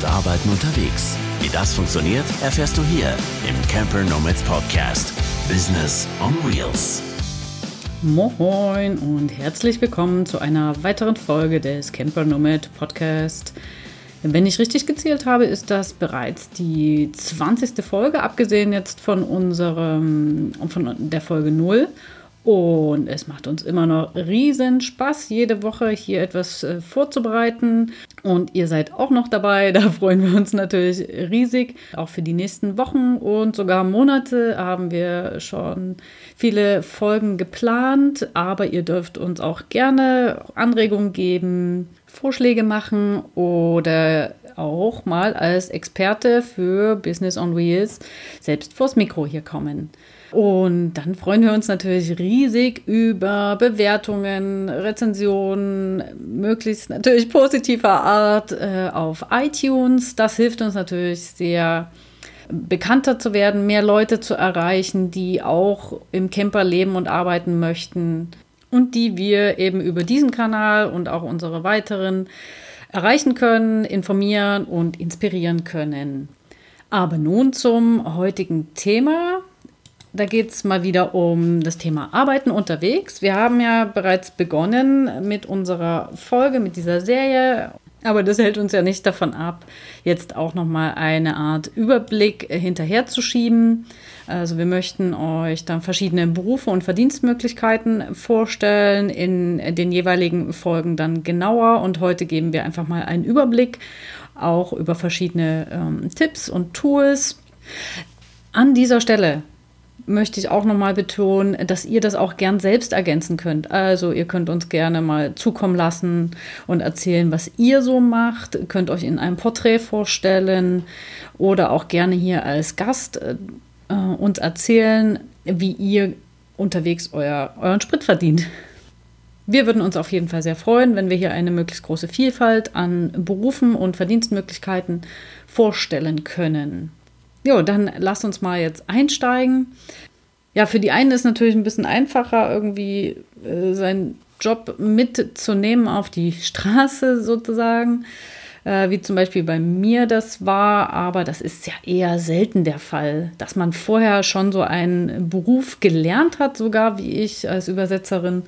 und Arbeiten unterwegs. Wie das funktioniert, erfährst du hier im Camper Nomads Podcast. Business on Wheels. Moin und herzlich willkommen zu einer weiteren Folge des Camper Nomad Podcast. Wenn ich richtig gezählt habe, ist das bereits die 20. Folge, abgesehen jetzt von unserem, von der Folge 0. Und es macht uns immer noch riesen Spaß, jede Woche hier etwas äh, vorzubereiten. Und ihr seid auch noch dabei. Da freuen wir uns natürlich riesig. Auch für die nächsten Wochen und sogar Monate haben wir schon viele Folgen geplant. Aber ihr dürft uns auch gerne Anregungen geben, Vorschläge machen oder auch mal als Experte für Business on Wheels selbst vors Mikro hier kommen. Und dann freuen wir uns natürlich riesig über Bewertungen, Rezensionen, möglichst natürlich positiver Art äh, auf iTunes. Das hilft uns natürlich sehr, bekannter zu werden, mehr Leute zu erreichen, die auch im Camper leben und arbeiten möchten und die wir eben über diesen Kanal und auch unsere weiteren erreichen können, informieren und inspirieren können. Aber nun zum heutigen Thema. Da geht es mal wieder um das Thema Arbeiten unterwegs. Wir haben ja bereits begonnen mit unserer Folge, mit dieser Serie. Aber das hält uns ja nicht davon ab, jetzt auch nochmal eine Art Überblick hinterherzuschieben. Also wir möchten euch dann verschiedene Berufe und Verdienstmöglichkeiten vorstellen, in den jeweiligen Folgen dann genauer. Und heute geben wir einfach mal einen Überblick auch über verschiedene ähm, Tipps und Tools. An dieser Stelle möchte ich auch nochmal betonen, dass ihr das auch gern selbst ergänzen könnt. Also ihr könnt uns gerne mal zukommen lassen und erzählen, was ihr so macht, könnt euch in einem Porträt vorstellen oder auch gerne hier als Gast äh, uns erzählen, wie ihr unterwegs euer, euren Sprit verdient. Wir würden uns auf jeden Fall sehr freuen, wenn wir hier eine möglichst große Vielfalt an Berufen und Verdienstmöglichkeiten vorstellen können. Jo, dann lasst uns mal jetzt einsteigen. Ja, für die einen ist natürlich ein bisschen einfacher, irgendwie äh, seinen Job mitzunehmen auf die Straße sozusagen, äh, wie zum Beispiel bei mir das war, aber das ist ja eher selten der Fall, dass man vorher schon so einen Beruf gelernt hat, sogar wie ich als Übersetzerin,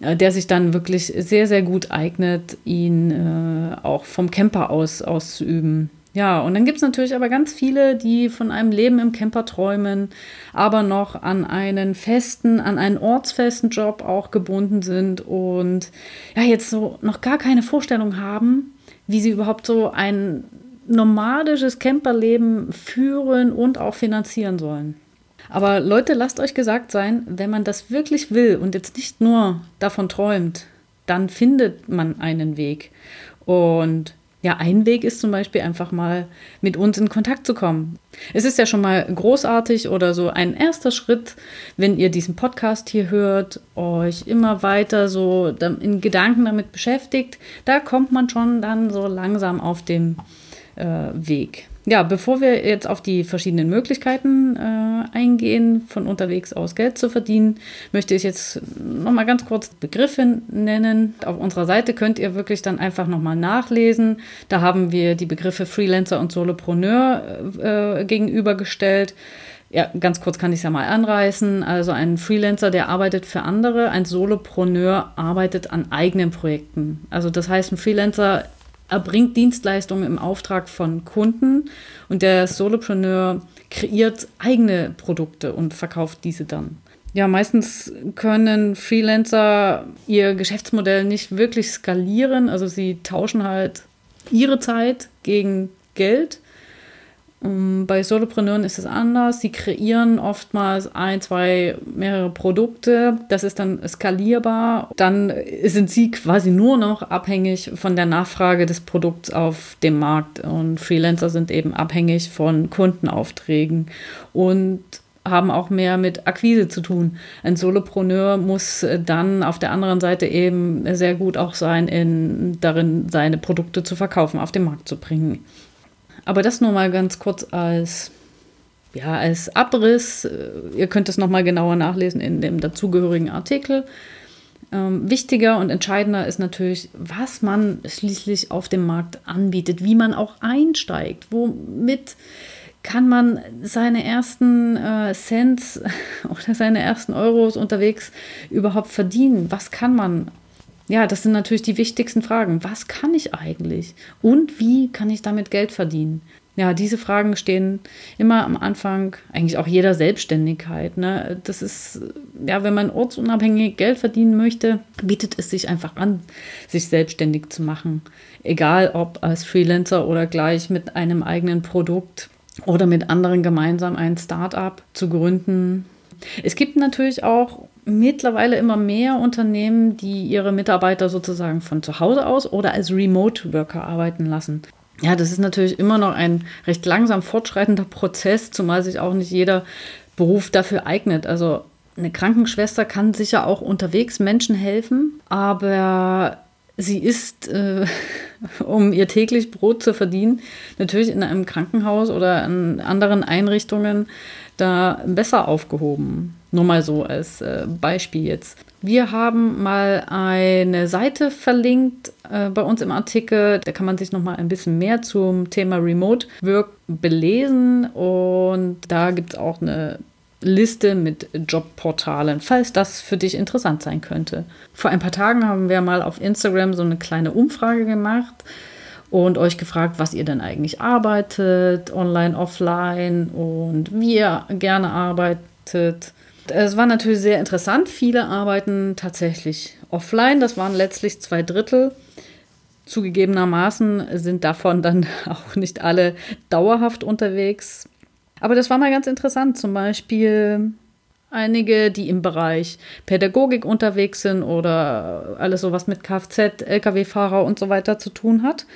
äh, der sich dann wirklich sehr, sehr gut eignet, ihn äh, auch vom Camper aus auszuüben. Ja, und dann gibt es natürlich aber ganz viele, die von einem Leben im Camper träumen, aber noch an einen festen, an einen ortsfesten Job auch gebunden sind und ja, jetzt so noch gar keine Vorstellung haben, wie sie überhaupt so ein nomadisches Camperleben führen und auch finanzieren sollen. Aber Leute, lasst euch gesagt sein, wenn man das wirklich will und jetzt nicht nur davon träumt, dann findet man einen Weg. Und ja, ein Weg ist zum Beispiel einfach mal mit uns in Kontakt zu kommen. Es ist ja schon mal großartig oder so ein erster Schritt, wenn ihr diesen Podcast hier hört, euch immer weiter so in Gedanken damit beschäftigt. Da kommt man schon dann so langsam auf dem äh, Weg. Ja, bevor wir jetzt auf die verschiedenen Möglichkeiten äh, eingehen, von unterwegs aus Geld zu verdienen, möchte ich jetzt nochmal ganz kurz Begriffe nennen. Auf unserer Seite könnt ihr wirklich dann einfach nochmal nachlesen. Da haben wir die Begriffe Freelancer und Solopreneur äh, gegenübergestellt. Ja, ganz kurz kann ich es ja mal anreißen. Also ein Freelancer, der arbeitet für andere, ein Solopreneur arbeitet an eigenen Projekten. Also das heißt, ein Freelancer erbringt Dienstleistungen im Auftrag von Kunden und der Solopreneur kreiert eigene Produkte und verkauft diese dann. Ja, meistens können Freelancer ihr Geschäftsmodell nicht wirklich skalieren. Also sie tauschen halt ihre Zeit gegen Geld bei Solopreneuren ist es anders. Sie kreieren oftmals ein, zwei, mehrere Produkte. Das ist dann skalierbar. Dann sind sie quasi nur noch abhängig von der Nachfrage des Produkts auf dem Markt. Und Freelancer sind eben abhängig von Kundenaufträgen und haben auch mehr mit Akquise zu tun. Ein Solopreneur muss dann auf der anderen Seite eben sehr gut auch sein, in, darin seine Produkte zu verkaufen, auf den Markt zu bringen. Aber das nur mal ganz kurz als, ja, als Abriss. Ihr könnt es nochmal genauer nachlesen in dem dazugehörigen Artikel. Ähm, wichtiger und entscheidender ist natürlich, was man schließlich auf dem Markt anbietet, wie man auch einsteigt, womit kann man seine ersten äh, Cents oder seine ersten Euros unterwegs überhaupt verdienen? Was kann man? Ja, das sind natürlich die wichtigsten Fragen. Was kann ich eigentlich? Und wie kann ich damit Geld verdienen? Ja, diese Fragen stehen immer am Anfang eigentlich auch jeder Selbstständigkeit. Ne? Das ist, ja, wenn man ortsunabhängig Geld verdienen möchte, bietet es sich einfach an, sich selbstständig zu machen. Egal ob als Freelancer oder gleich mit einem eigenen Produkt oder mit anderen gemeinsam ein Start-up zu gründen. Es gibt natürlich auch mittlerweile immer mehr Unternehmen, die ihre Mitarbeiter sozusagen von zu Hause aus oder als Remote Worker arbeiten lassen. Ja, das ist natürlich immer noch ein recht langsam fortschreitender Prozess, zumal sich auch nicht jeder Beruf dafür eignet. Also eine Krankenschwester kann sicher auch unterwegs Menschen helfen, aber sie ist, äh, um ihr täglich Brot zu verdienen, natürlich in einem Krankenhaus oder in anderen Einrichtungen da besser aufgehoben. Nur mal so als äh, Beispiel jetzt. Wir haben mal eine Seite verlinkt äh, bei uns im Artikel. Da kann man sich noch mal ein bisschen mehr zum Thema Remote Work belesen. Und da gibt es auch eine Liste mit Jobportalen, falls das für dich interessant sein könnte. Vor ein paar Tagen haben wir mal auf Instagram so eine kleine Umfrage gemacht und euch gefragt, was ihr denn eigentlich arbeitet, online, offline und wie ihr gerne arbeitet. Es war natürlich sehr interessant. Viele arbeiten tatsächlich offline. Das waren letztlich zwei Drittel. Zugegebenermaßen sind davon dann auch nicht alle dauerhaft unterwegs. Aber das war mal ganz interessant. Zum Beispiel einige, die im Bereich Pädagogik unterwegs sind oder alles so was mit Kfz, Lkw-Fahrer und so weiter zu tun hat.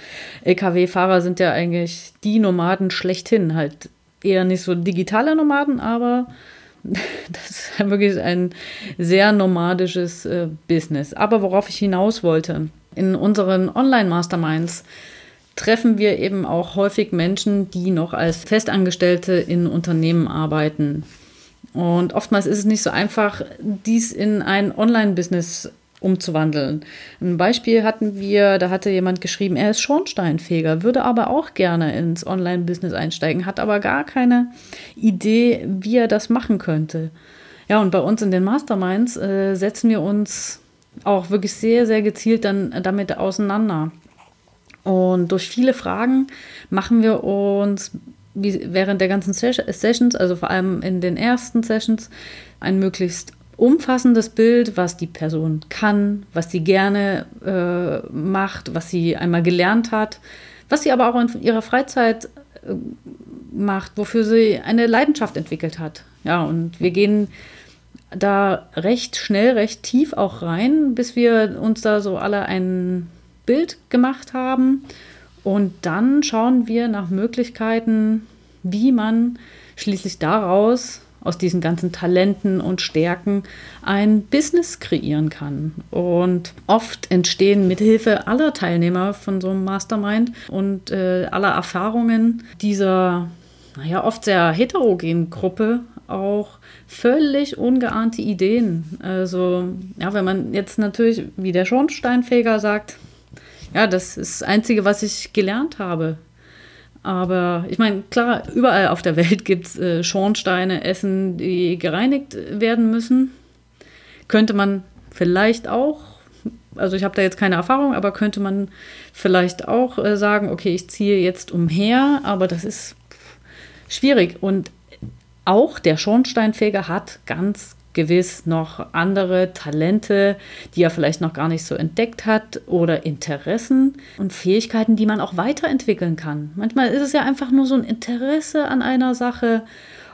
Lkw-Fahrer sind ja eigentlich die Nomaden schlechthin, halt eher nicht so digitale Nomaden, aber das ist wirklich ein sehr nomadisches äh, Business. Aber worauf ich hinaus wollte, in unseren Online-Masterminds treffen wir eben auch häufig Menschen, die noch als Festangestellte in Unternehmen arbeiten. Und oftmals ist es nicht so einfach, dies in ein Online-Business umzuwandeln. Ein Beispiel hatten wir, da hatte jemand geschrieben, er ist Schornsteinfeger, würde aber auch gerne ins Online-Business einsteigen, hat aber gar keine Idee, wie er das machen könnte. Ja, und bei uns in den Masterminds äh, setzen wir uns auch wirklich sehr, sehr gezielt dann damit auseinander. Und durch viele Fragen machen wir uns während der ganzen Sessions, also vor allem in den ersten Sessions, ein möglichst umfassendes Bild, was die Person kann, was sie gerne äh, macht, was sie einmal gelernt hat, was sie aber auch in ihrer Freizeit äh, macht, wofür sie eine Leidenschaft entwickelt hat. Ja, und wir gehen da recht schnell, recht tief auch rein, bis wir uns da so alle ein Bild gemacht haben. Und dann schauen wir nach Möglichkeiten, wie man schließlich daraus aus diesen ganzen Talenten und Stärken ein Business kreieren kann. Und oft entstehen mithilfe aller Teilnehmer von so einem Mastermind und äh, aller Erfahrungen dieser, naja, oft sehr heterogenen Gruppe auch völlig ungeahnte Ideen. Also, ja, wenn man jetzt natürlich, wie der Schornsteinfeger sagt, ja, das ist das Einzige, was ich gelernt habe. Aber ich meine, klar, überall auf der Welt gibt es äh, Schornsteine, Essen, die gereinigt werden müssen. Könnte man vielleicht auch, also ich habe da jetzt keine Erfahrung, aber könnte man vielleicht auch äh, sagen, okay, ich ziehe jetzt umher, aber das ist schwierig. Und auch der Schornsteinfeger hat ganz gewiss noch andere Talente, die er vielleicht noch gar nicht so entdeckt hat oder Interessen und Fähigkeiten, die man auch weiterentwickeln kann. Manchmal ist es ja einfach nur so ein Interesse an einer Sache.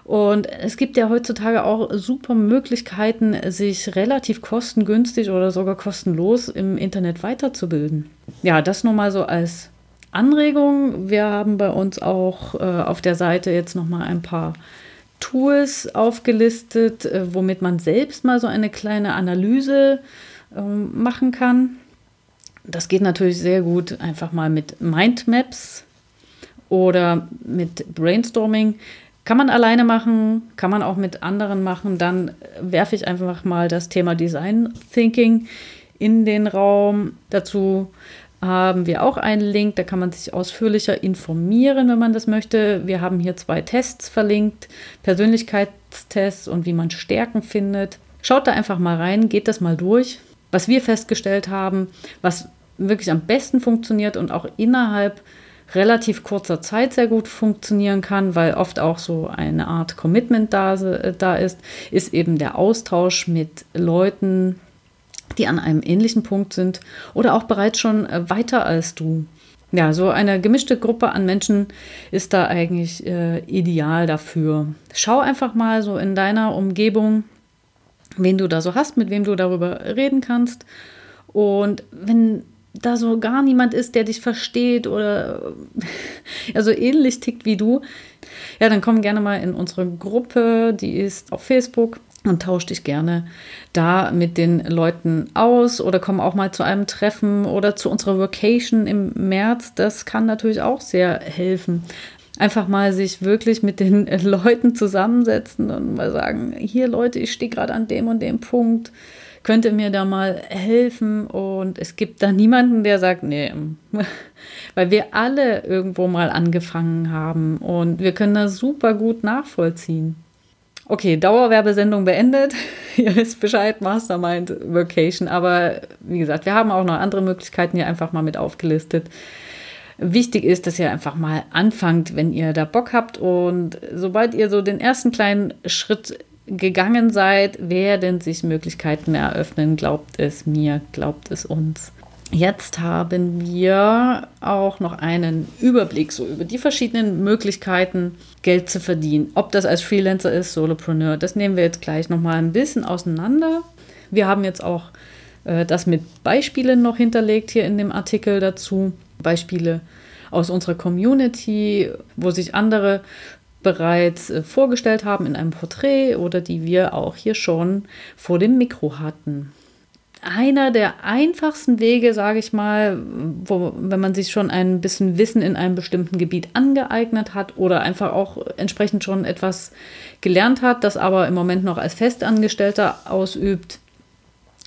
Und es gibt ja heutzutage auch super Möglichkeiten, sich relativ kostengünstig oder sogar kostenlos im Internet weiterzubilden. Ja, das nur mal so als Anregung. Wir haben bei uns auch äh, auf der Seite jetzt noch mal ein paar Tools aufgelistet, äh, womit man selbst mal so eine kleine Analyse ähm, machen kann. Das geht natürlich sehr gut einfach mal mit Mindmaps oder mit Brainstorming Kann man alleine machen, kann man auch mit anderen machen. Dann werfe ich einfach mal das Thema Design Thinking in den Raum. Dazu haben wir auch einen Link, da kann man sich ausführlicher informieren, wenn man das möchte. Wir haben hier zwei Tests verlinkt, Persönlichkeitstests und wie man Stärken findet. Schaut da einfach mal rein, geht das mal durch. Was wir festgestellt haben, was wirklich am besten funktioniert und auch innerhalb relativ kurzer Zeit sehr gut funktionieren kann, weil oft auch so eine Art Commitment da, da ist, ist eben der Austausch mit Leuten, die an einem ähnlichen Punkt sind oder auch bereits schon äh, weiter als du. Ja, so eine gemischte Gruppe an Menschen ist da eigentlich äh, ideal dafür. Schau einfach mal so in deiner Umgebung, wen du da so hast, mit wem du darüber reden kannst. Und wenn da so gar niemand ist, der dich versteht oder also ähnlich tickt wie du, ja, dann komm gerne mal in unsere Gruppe, die ist auf Facebook und tausch dich gerne da mit den Leuten aus oder komm auch mal zu einem Treffen oder zu unserer Vacation im März. Das kann natürlich auch sehr helfen. Einfach mal sich wirklich mit den Leuten zusammensetzen und mal sagen, hier Leute, ich stehe gerade an dem und dem Punkt könnte mir da mal helfen. Und es gibt da niemanden, der sagt, nee, weil wir alle irgendwo mal angefangen haben und wir können das super gut nachvollziehen. Okay, Dauerwerbesendung beendet. Ihr wisst Bescheid, Mastermind Vacation. Aber wie gesagt, wir haben auch noch andere Möglichkeiten hier einfach mal mit aufgelistet. Wichtig ist, dass ihr einfach mal anfangt, wenn ihr da Bock habt. Und sobald ihr so den ersten kleinen Schritt gegangen seid, werden sich Möglichkeiten eröffnen. Glaubt es mir, glaubt es uns. Jetzt haben wir auch noch einen Überblick so über die verschiedenen Möglichkeiten, Geld zu verdienen. Ob das als Freelancer ist, Solopreneur, das nehmen wir jetzt gleich noch mal ein bisschen auseinander. Wir haben jetzt auch äh, das mit Beispielen noch hinterlegt hier in dem Artikel dazu. Beispiele aus unserer Community, wo sich andere bereits äh, vorgestellt haben in einem Porträt oder die wir auch hier schon vor dem Mikro hatten. Einer der einfachsten Wege, sage ich mal, wo, wenn man sich schon ein bisschen Wissen in einem bestimmten Gebiet angeeignet hat oder einfach auch entsprechend schon etwas gelernt hat, das aber im Moment noch als Festangestellter ausübt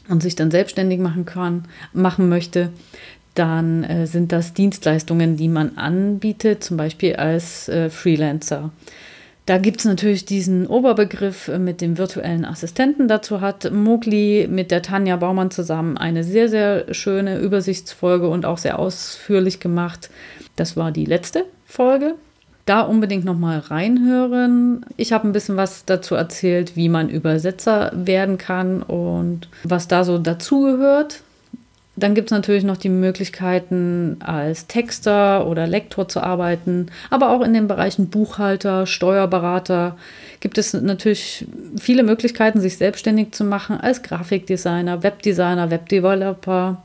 und sich dann selbstständig machen kann, machen möchte, dann äh, sind das Dienstleistungen, die man anbietet, zum Beispiel als äh, Freelancer. Da gibt es natürlich diesen Oberbegriff äh, mit dem virtuellen Assistenten. Dazu hat Mogli mit der Tanja Baumann zusammen eine sehr, sehr schöne Übersichtsfolge und auch sehr ausführlich gemacht. Das war die letzte Folge. Da unbedingt nochmal reinhören. Ich habe ein bisschen was dazu erzählt, wie man Übersetzer werden kann und was da so dazugehört. Dann gibt es natürlich noch die Möglichkeiten, als Texter oder Lektor zu arbeiten, aber auch in den Bereichen Buchhalter, Steuerberater gibt es natürlich viele Möglichkeiten, sich selbstständig zu machen als Grafikdesigner, Webdesigner, Webdeveloper.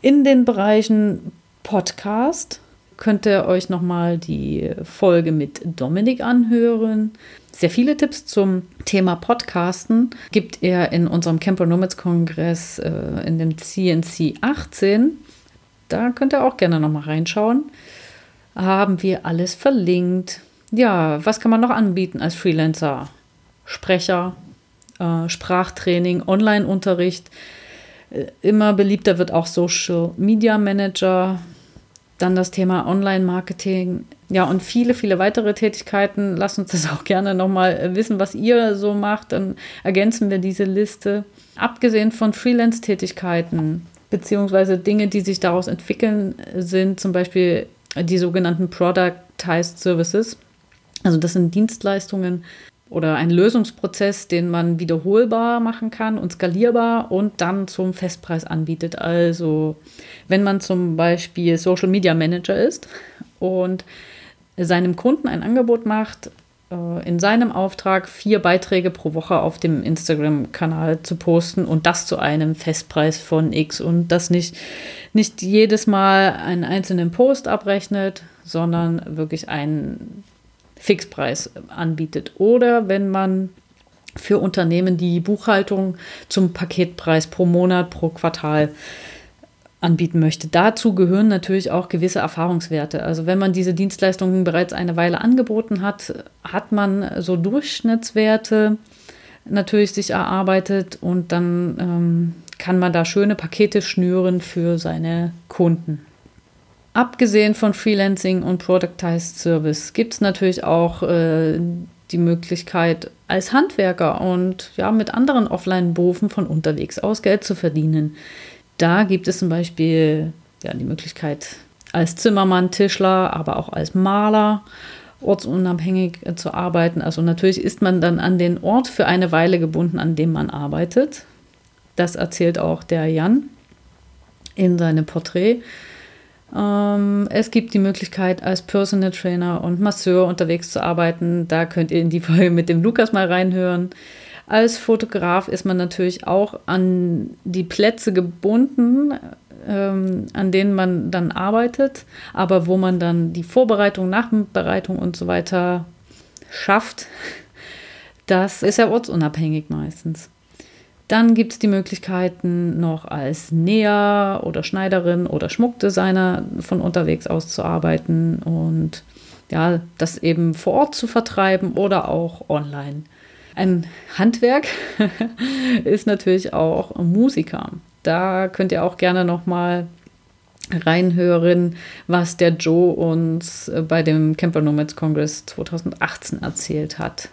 In den Bereichen Podcast könnt ihr euch nochmal die Folge mit Dominik anhören. Sehr viele Tipps zum Thema Podcasten gibt er in unserem Camper Nomads Kongress äh, in dem CNC 18. Da könnt ihr auch gerne nochmal reinschauen. Haben wir alles verlinkt. Ja, was kann man noch anbieten als Freelancer? Sprecher, äh, Sprachtraining, Online-Unterricht. Äh, immer beliebter wird auch Social Media Manager. Dann das Thema Online-Marketing ja, und viele, viele weitere Tätigkeiten. Lasst uns das auch gerne nochmal äh, wissen, was ihr so macht. Dann ergänzen wir diese Liste. Abgesehen von Freelance-Tätigkeiten, beziehungsweise Dinge, die sich daraus entwickeln, sind zum Beispiel die sogenannten Productized Services. Also das sind Dienstleistungen oder ein Lösungsprozess, den man wiederholbar machen kann und skalierbar und dann zum Festpreis anbietet. Also wenn man zum Beispiel Social Media Manager ist und seinem Kunden ein Angebot macht, äh, in seinem Auftrag vier Beiträge pro Woche auf dem Instagram-Kanal zu posten und das zu einem Festpreis von X und das nicht, nicht jedes Mal einen einzelnen Post abrechnet, sondern wirklich einen Fixpreis anbietet. Oder wenn man für Unternehmen die Buchhaltung zum Paketpreis pro Monat, pro Quartal anbieten möchte. Dazu gehören natürlich auch gewisse Erfahrungswerte. Also wenn man diese Dienstleistungen bereits eine Weile angeboten hat, hat man so Durchschnittswerte natürlich sich erarbeitet und dann ähm, kann man da schöne Pakete schnüren für seine Kunden. Abgesehen von Freelancing und Productized Service gibt es natürlich auch äh, die Möglichkeit, als Handwerker und ja, mit anderen Offline-Berufen von unterwegs aus Geld zu verdienen. Da gibt es zum Beispiel ja, die Möglichkeit, als Zimmermann, Tischler, aber auch als Maler ortsunabhängig äh, zu arbeiten. Also natürlich ist man dann an den Ort für eine Weile gebunden, an dem man arbeitet. Das erzählt auch der Jan in seinem Porträt. Ähm, es gibt die Möglichkeit, als Personal Trainer und Masseur unterwegs zu arbeiten. Da könnt ihr in die Folge mit dem Lukas mal reinhören. Als Fotograf ist man natürlich auch an die Plätze gebunden, ähm, an denen man dann arbeitet, aber wo man dann die Vorbereitung, Nachbereitung und so weiter schafft. Das ist ja ortsunabhängig meistens. Dann gibt es die Möglichkeiten, noch als Näher oder Schneiderin oder Schmuckdesigner von unterwegs aus zu arbeiten und ja, das eben vor Ort zu vertreiben oder auch online. Ein Handwerk ist natürlich auch Musiker. Da könnt ihr auch gerne noch mal reinhören, was der Joe uns bei dem Camper Nomads Congress 2018 erzählt hat.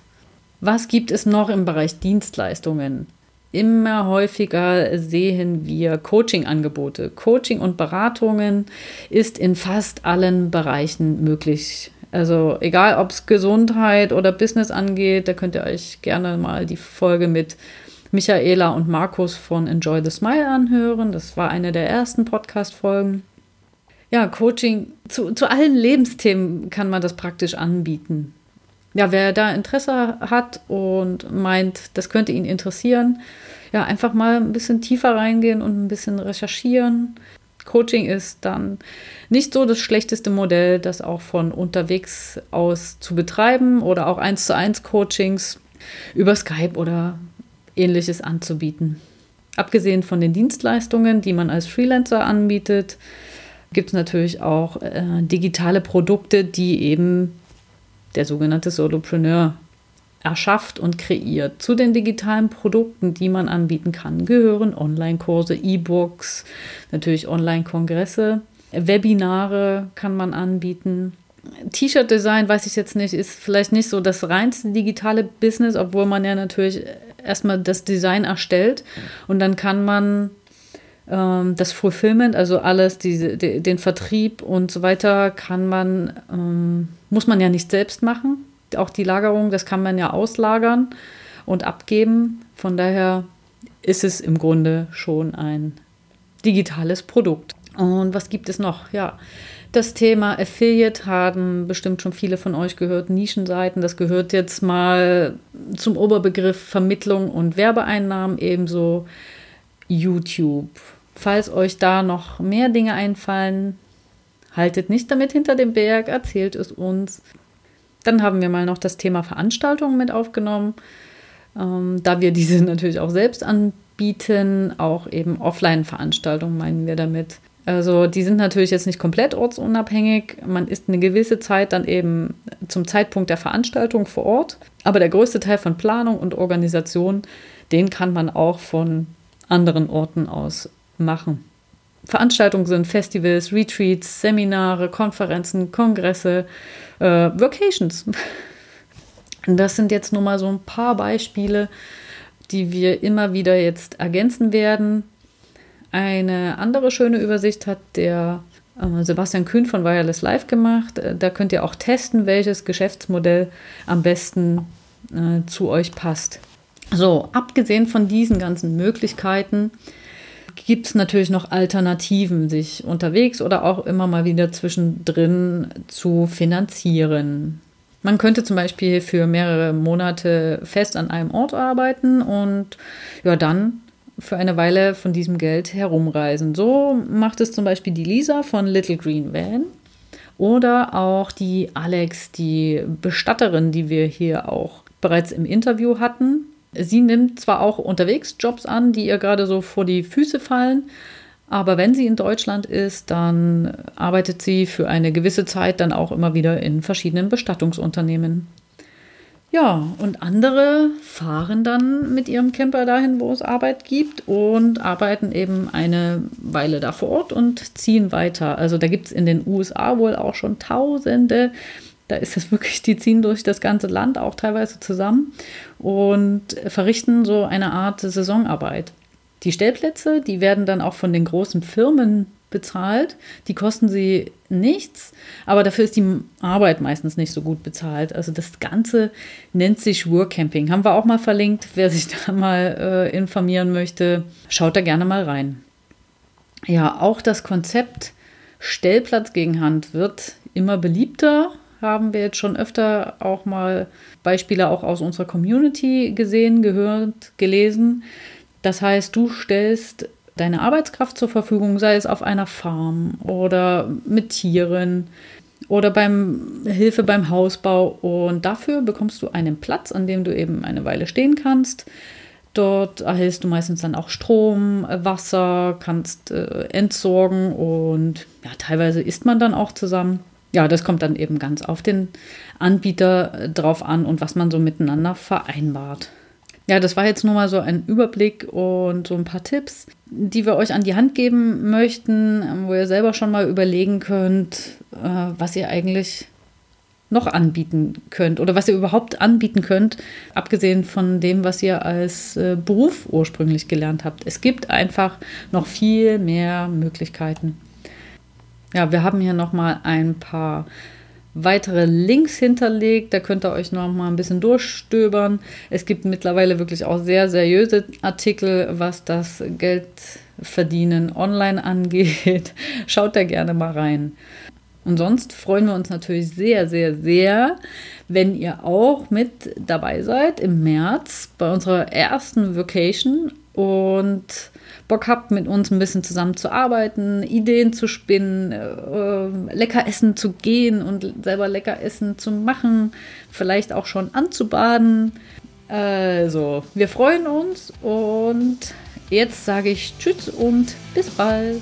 Was gibt es noch im Bereich Dienstleistungen? Immer häufiger sehen wir Coaching-Angebote. Coaching und Beratungen ist in fast allen Bereichen möglich. Also egal, ob es Gesundheit oder Business angeht, da könnt ihr euch gerne mal die Folge mit Michaela und Markus von Enjoy the Smile anhören. Das war eine der ersten Podcast-Folgen. Ja, Coaching zu, zu allen Lebensthemen kann man das praktisch anbieten ja, wer da Interesse hat und meint, das könnte ihn interessieren, ja, einfach mal ein bisschen tiefer reingehen und ein bisschen recherchieren. Coaching ist dann nicht so das schlechteste Modell, das auch von unterwegs aus zu betreiben oder auch eins zu eins Coachings über Skype oder ähnliches anzubieten. Abgesehen von den Dienstleistungen, die man als Freelancer anbietet, gibt es natürlich auch äh, digitale Produkte, die eben der sogenannte Solopreneur, erschafft und kreiert. Zu den digitalen Produkten, die man anbieten kann, gehören Online-Kurse, E-Books, natürlich Online-Kongresse, Webinare kann man anbieten. T-Shirt-Design, weiß ich jetzt nicht, ist vielleicht nicht so das reinste digitale Business, obwohl man ja natürlich erstmal das Design erstellt und dann kann man ähm, das Fulfillment, also alles, de, den Vertrieb und so weiter, kann man, ähm, muss man ja nicht selbst machen. Auch die Lagerung, das kann man ja auslagern und abgeben. Von daher ist es im Grunde schon ein digitales Produkt. Und was gibt es noch? Ja, das Thema Affiliate haben bestimmt schon viele von euch gehört. Nischenseiten, das gehört jetzt mal zum Oberbegriff Vermittlung und Werbeeinnahmen, ebenso YouTube, Falls euch da noch mehr Dinge einfallen, haltet nicht damit hinter dem Berg, erzählt es uns. Dann haben wir mal noch das Thema Veranstaltungen mit aufgenommen, ähm, da wir diese natürlich auch selbst anbieten, auch eben Offline-Veranstaltungen meinen wir damit. Also die sind natürlich jetzt nicht komplett ortsunabhängig. Man ist eine gewisse Zeit dann eben zum Zeitpunkt der Veranstaltung vor Ort. Aber der größte Teil von Planung und Organisation, den kann man auch von anderen Orten aus machen. Veranstaltungen sind Festivals, Retreats, Seminare, Konferenzen, Kongresse, äh, Vacations. Das sind jetzt nur mal so ein paar Beispiele, die wir immer wieder jetzt ergänzen werden. Eine andere schöne Übersicht hat der äh, Sebastian Kühn von Wireless Live gemacht. Äh, da könnt ihr auch testen, welches Geschäftsmodell am besten äh, zu euch passt. So, abgesehen von diesen ganzen Möglichkeiten gibt es natürlich noch Alternativen, sich unterwegs oder auch immer mal wieder zwischendrin zu finanzieren. Man könnte zum Beispiel für mehrere Monate fest an einem Ort arbeiten und ja, dann für eine Weile von diesem Geld herumreisen. So macht es zum Beispiel die Lisa von Little Green Van oder auch die Alex, die Bestatterin, die wir hier auch bereits im Interview hatten. Sie nimmt zwar auch unterwegs Jobs an, die ihr gerade so vor die Füße fallen, Aber wenn sie in Deutschland ist, dann arbeitet sie für eine gewisse Zeit dann auch immer wieder in verschiedenen Bestattungsunternehmen. Ja, und andere fahren dann mit ihrem Camper dahin, wo es Arbeit gibt und arbeiten eben eine Weile da vor Ort und ziehen weiter. Also da gibt es in den USA wohl auch schon Tausende. Da ist es wirklich, die ziehen durch das ganze Land auch teilweise zusammen und verrichten so eine Art Saisonarbeit. Die Stellplätze, die werden dann auch von den großen Firmen bezahlt. Die kosten sie nichts, aber dafür ist die Arbeit meistens nicht so gut bezahlt. Also das Ganze nennt sich Workcamping. Haben wir auch mal verlinkt. Wer sich da mal äh, informieren möchte, schaut da gerne mal rein. Ja, auch das Konzept Stellplatz gegen Hand wird immer beliebter. Haben wir jetzt schon öfter auch mal Beispiele auch aus unserer Community gesehen, gehört, gelesen. Das heißt, du stellst deine Arbeitskraft zur Verfügung, sei es auf einer Farm oder mit Tieren oder beim Hilfe beim Hausbau. Und dafür bekommst du einen Platz, an dem du eben eine Weile stehen kannst. Dort erhältst du meistens dann auch Strom, Wasser, kannst äh, entsorgen und ja, teilweise isst man dann auch zusammen. Ja, das kommt dann eben ganz auf den Anbieter drauf an und was man so miteinander vereinbart. Ja, das war jetzt nur mal so ein Überblick und so ein paar Tipps, die wir euch an die Hand geben möchten, wo ihr selber schon mal überlegen könnt, äh, was ihr eigentlich noch anbieten könnt oder was ihr überhaupt anbieten könnt, abgesehen von dem, was ihr als äh, Beruf ursprünglich gelernt habt. Es gibt einfach noch viel mehr Möglichkeiten. Ja, wir haben hier noch mal ein paar weitere Links hinterlegt. Da könnt ihr euch noch mal ein bisschen durchstöbern. Es gibt mittlerweile wirklich auch sehr seriöse Artikel, was das Geldverdienen online angeht. Schaut da gerne mal rein. Und sonst freuen wir uns natürlich sehr, sehr, sehr, wenn ihr auch mit dabei seid im März bei unserer ersten Vacation und Bock habt, mit uns ein bisschen zusammen zu arbeiten, Ideen zu spinnen, äh, lecker essen zu gehen und selber lecker essen zu machen, vielleicht auch schon anzubaden. Also, wir freuen uns und jetzt sage ich Tschüss und bis bald.